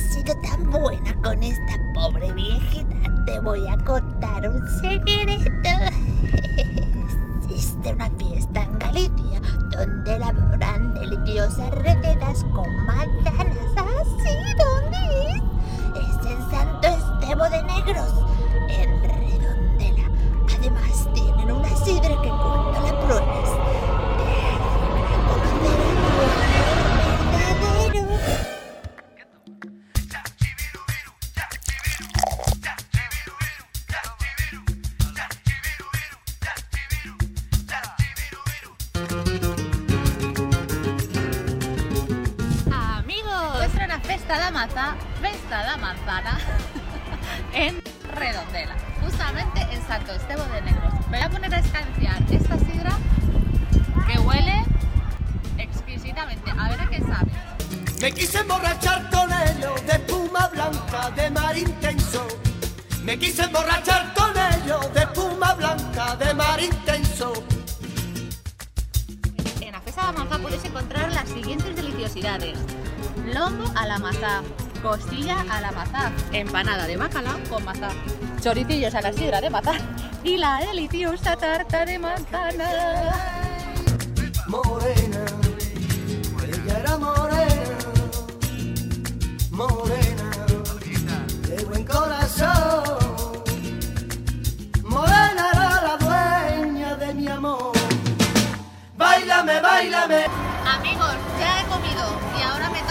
sido tan buena con esta pobre viejita, te voy a contar un secreto. Existe una fiesta en Galicia donde elaboran deliciosas recetas con manzanas. ¿Así? ¿Dónde es? Es en Santo Estebo de Negros, festa de maza, festa de manzana en Redondela, justamente en Santo Estebo de Negros. Me voy a poner a escanciar esta sidra que huele exquisitamente. A ver a qué sabe. Me quise emborrachar con ellos de espuma blanca, de mar intenso. Me quise emborrachar con ellos de espuma blanca, de mar intenso. En la festa de manzana puedes encontrar las siguientes deliciosidades lombo a la mazá, costilla a la mazá, empanada de bacalao con mazá, choricillos a la sidra de mazá y la deliciosa tarta de manzana. Morena, ella era morena, morena, de buen corazón. Morena era la dueña de mi amor. Bailame, bailame. Amigos, ya he comido y ahora me